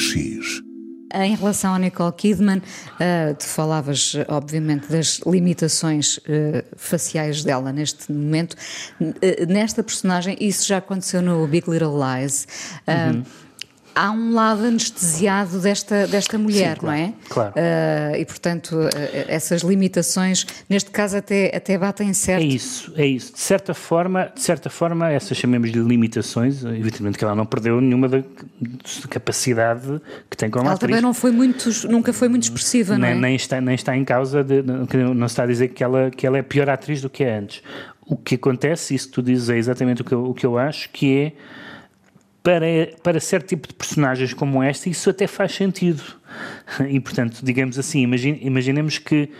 RGX. Em relação a Nicole Kidman, uh, tu falavas, obviamente, das limitações uh, faciais dela neste momento. Uh, nesta personagem, isso já aconteceu no Big Little Lies. Uhum há um lado anestesiado desta, desta mulher, Sim, claro, não é? Claro. Uh, e, portanto, uh, essas limitações, neste caso, até, até batem certo. É isso, é isso. De certa forma, de certa forma essas chamemos de limitações, evidentemente que ela não perdeu nenhuma da, da capacidade que tem como ela atriz. também não foi muito, nunca foi muito expressiva, nem, não é? Nem está, nem está em causa, de, não se está a dizer que ela, que ela é pior atriz do que é antes. O que acontece, isso que tu dizes é exatamente o que eu, o que eu acho, que é para, para certo tipo de personagens como esta, isso até faz sentido. E, portanto, digamos assim, imagine, imaginemos que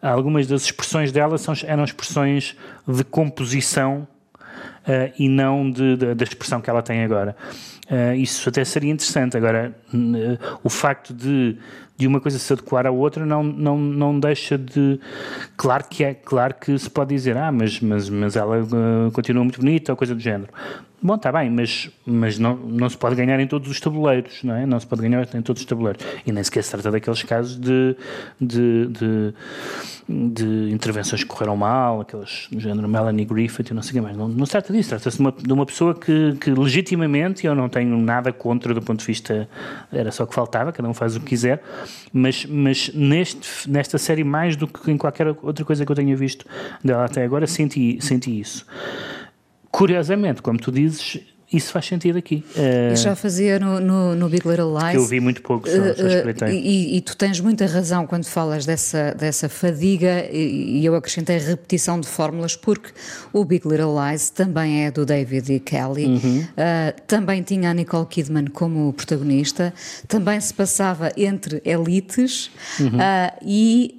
algumas das expressões dela são, eram expressões de composição uh, e não de, de, da expressão que ela tem agora. Uh, isso até seria interessante. Agora, uh, o facto de, de uma coisa se adequar à outra não, não, não deixa de. Claro que é, claro que se pode dizer, ah, mas, mas, mas ela continua muito bonita ou coisa do género. Bom, está bem, mas, mas não, não se pode ganhar em todos os tabuleiros, não é? Não se pode ganhar em todos os tabuleiros. E nem sequer se trata daqueles casos de, de, de, de intervenções que correram mal, aquelas do género Melanie Griffith e não sei o que mais. Não, não se trata disso, trata-se de uma, de uma pessoa que, que legitimamente, eu não tenho nada contra do ponto de vista, era só que faltava, cada um faz o que quiser, mas, mas neste, nesta série, mais do que em qualquer outra coisa que eu tenha visto dela até agora, senti, senti isso. Curiosamente, como tu dizes, isso faz sentido aqui. Uh, já fazia no, no, no, Big Little Lies. Que eu vi muito pouco, só, uh, só e, e, tu tens muita razão quando falas dessa, dessa fadiga, e, e, eu acrescentei repetição de fórmulas, porque o Big Little Lies também é do David E. Kelly, uhum. uh, também tinha a Nicole Kidman como protagonista, também se passava entre elites, uhum. e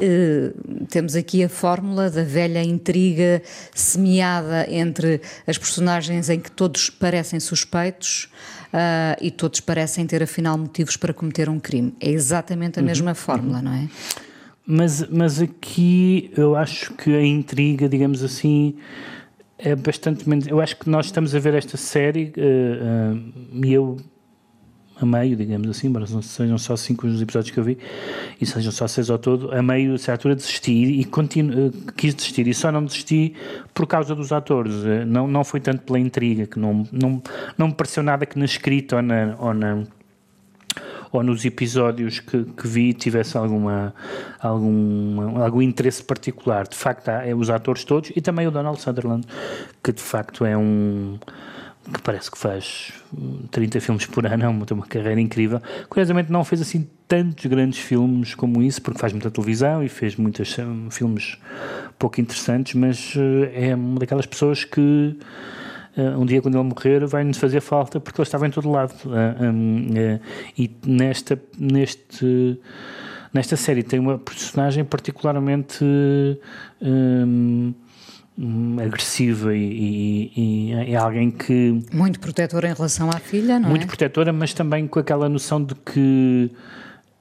temos aqui a fórmula da velha intriga semeada entre as personagens em que todos parecem suspeitos uh, e todos parecem ter afinal motivos para cometer um crime. É exatamente a uhum, mesma fórmula, uhum. não é? Mas, mas aqui eu acho que a intriga, digamos assim, é bastante menos. Eu acho que nós estamos a ver esta série uh, uh, e eu a meio, digamos assim, embora sejam só cinco os episódios que eu vi e sejam só seis ao todo, a meio, a certa altura, desisti e continuo, eh, quis desistir e só não desisti por causa dos atores. Eh, não, não foi tanto pela intriga, que não, não, não me pareceu nada que na escrita ou na. Ou na ou nos episódios que, que vi tivesse alguma, algum, algum interesse particular. De facto, há é os atores todos e também o Donald Sutherland, que de facto é um que parece que faz 30 filmes por ano, tem uma carreira incrível. Curiosamente não fez assim tantos grandes filmes como isso, porque faz muita televisão e fez muitos um, filmes pouco interessantes, mas uh, é uma daquelas pessoas que uh, um dia quando ele morrer vai-nos fazer falta porque ele estava em todo lado. Uh, um, e nesta, neste, nesta série tem uma personagem particularmente... Um, Hum, agressiva e, e, e, é alguém que. Muito protetora em relação à filha, não muito é? Muito protetora, mas também com aquela noção de que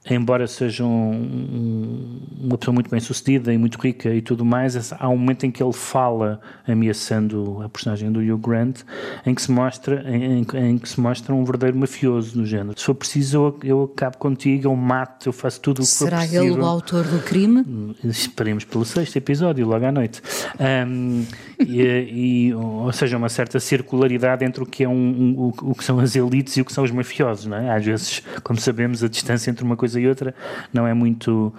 embora seja um, uma pessoa muito bem sucedida e muito rica e tudo mais, há um momento em que ele fala ameaçando a personagem do Hugh Grant, em que se mostra, em, em que se mostra um verdadeiro mafioso no género. Se for preciso, eu, eu acabo contigo, eu mato, eu faço tudo o que Será for possível. Será ele o autor do crime? Hum, esperemos pelo sexto episódio, logo à noite. Um, e, e, ou seja, uma certa circularidade entre o que, é um, um, o, o que são as elites e o que são os mafiosos, não é? Às vezes, como sabemos, a distância entre uma coisa coisa e outra não é muito,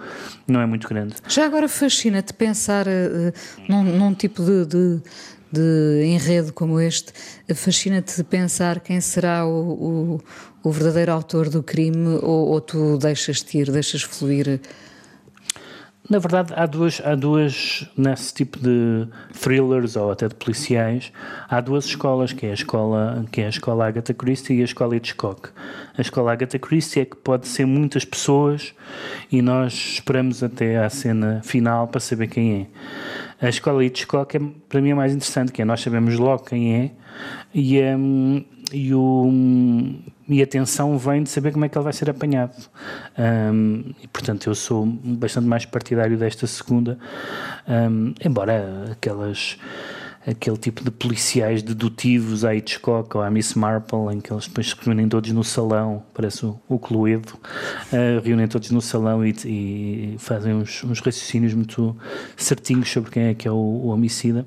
não é muito grande. Já agora fascina-te pensar uh, num, num, tipo de, de, de, enredo como este, fascina-te pensar quem será o, o, o, verdadeiro autor do crime ou, ou tu deixas-te ir, deixas fluir na verdade, há duas, há duas, nesse tipo de thrillers ou até de policiais, há duas escolas, que é a escola, que é a escola Agatha Christie e a escola Hitchcock. A escola Agatha Christie é que pode ser muitas pessoas e nós esperamos até à cena final para saber quem é. A escola Hitchcock é, para mim é mais interessante, que é nós sabemos logo quem é e, um, e o e a tensão vem de saber como é que ele vai ser apanhado. Um, e, portanto, eu sou bastante mais partidário desta segunda, um, embora aquelas aquele tipo de policiais dedutivos à Hitchcock ou à Miss Marple, em que eles depois se reúnem todos no salão, parece o, o Cluedo, uh, reúnem todos no salão e, e fazem uns, uns, raciocínios muito certinhos sobre quem é que é o, o homicida.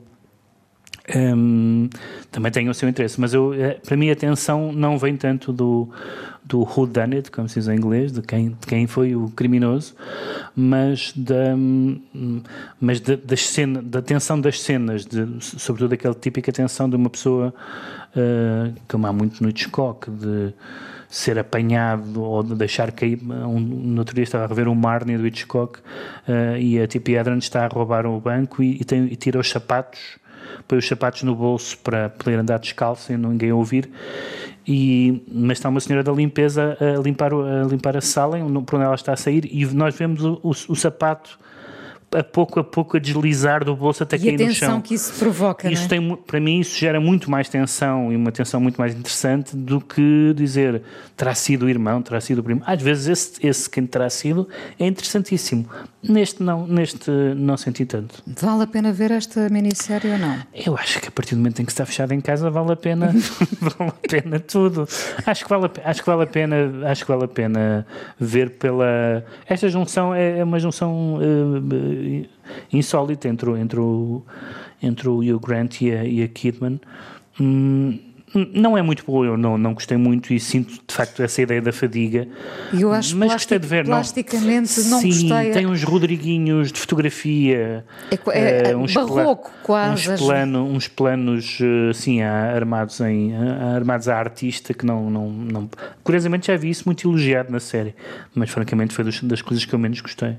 Um, também tem o seu interesse, mas eu, eh, para mim a atenção não vem tanto do, do who done it, como se diz em inglês, de quem, de quem foi o criminoso, mas da, mas da, das cena, da tensão das cenas, de, sobretudo aquela típica tensão de uma pessoa, uh, como há muito no Hitchcock, de ser apanhado ou de deixar cair. Um, no outro dia estava a rever o Marnie do Hitchcock uh, e a Tippi Hedren está a roubar o banco e, e, tem, e tira os sapatos põe os sapatos no bolso para poder andar descalço sem ninguém ouvir. E, mas está uma senhora da limpeza a limpar, a limpar a sala, por onde ela está a sair, e nós vemos o, o, o sapato a pouco a pouco a deslizar do bolso até e cair no chão. A tensão que isso provoca, isso é? tem, Para mim isso gera muito mais tensão e uma tensão muito mais interessante do que dizer terá sido o irmão, terá sido o primo. Às vezes esse, esse quem terá sido é interessantíssimo. Neste não, neste não senti tanto. Vale a pena ver esta minissérie ou não? Eu acho que a partir do momento em que está fechado em casa vale a pena, vale a pena tudo. Acho que vale a, acho que vale a pena, acho que vale a pena ver pela esta junção é, é uma junção uh, insólita entre, entre, o, entre o Hugh Grant e a, e a Kidman. Hum, não é muito boa, eu não, não gostei muito e sinto de facto essa ideia da fadiga. Eu acho mas gostei de ver. Plasticamente não, não Sim, gostei. tem uns rodriguinhos de fotografia, é, é, é uns barroco quase. Uns, plano, uns planos assim armados, em, armados à artista que não, não, não. Curiosamente já vi isso muito elogiado na série, mas francamente foi das coisas que eu menos gostei.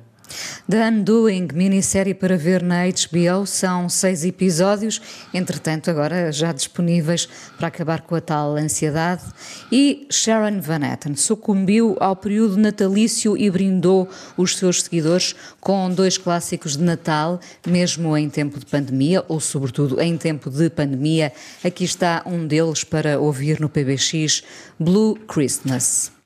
The Undoing, minissérie para ver na HBO, são seis episódios, entretanto, agora já disponíveis para acabar com a tal ansiedade. E Sharon Van Etten sucumbiu ao período natalício e brindou os seus seguidores com dois clássicos de Natal, mesmo em tempo de pandemia, ou sobretudo em tempo de pandemia. Aqui está um deles para ouvir no PBX, Blue Christmas.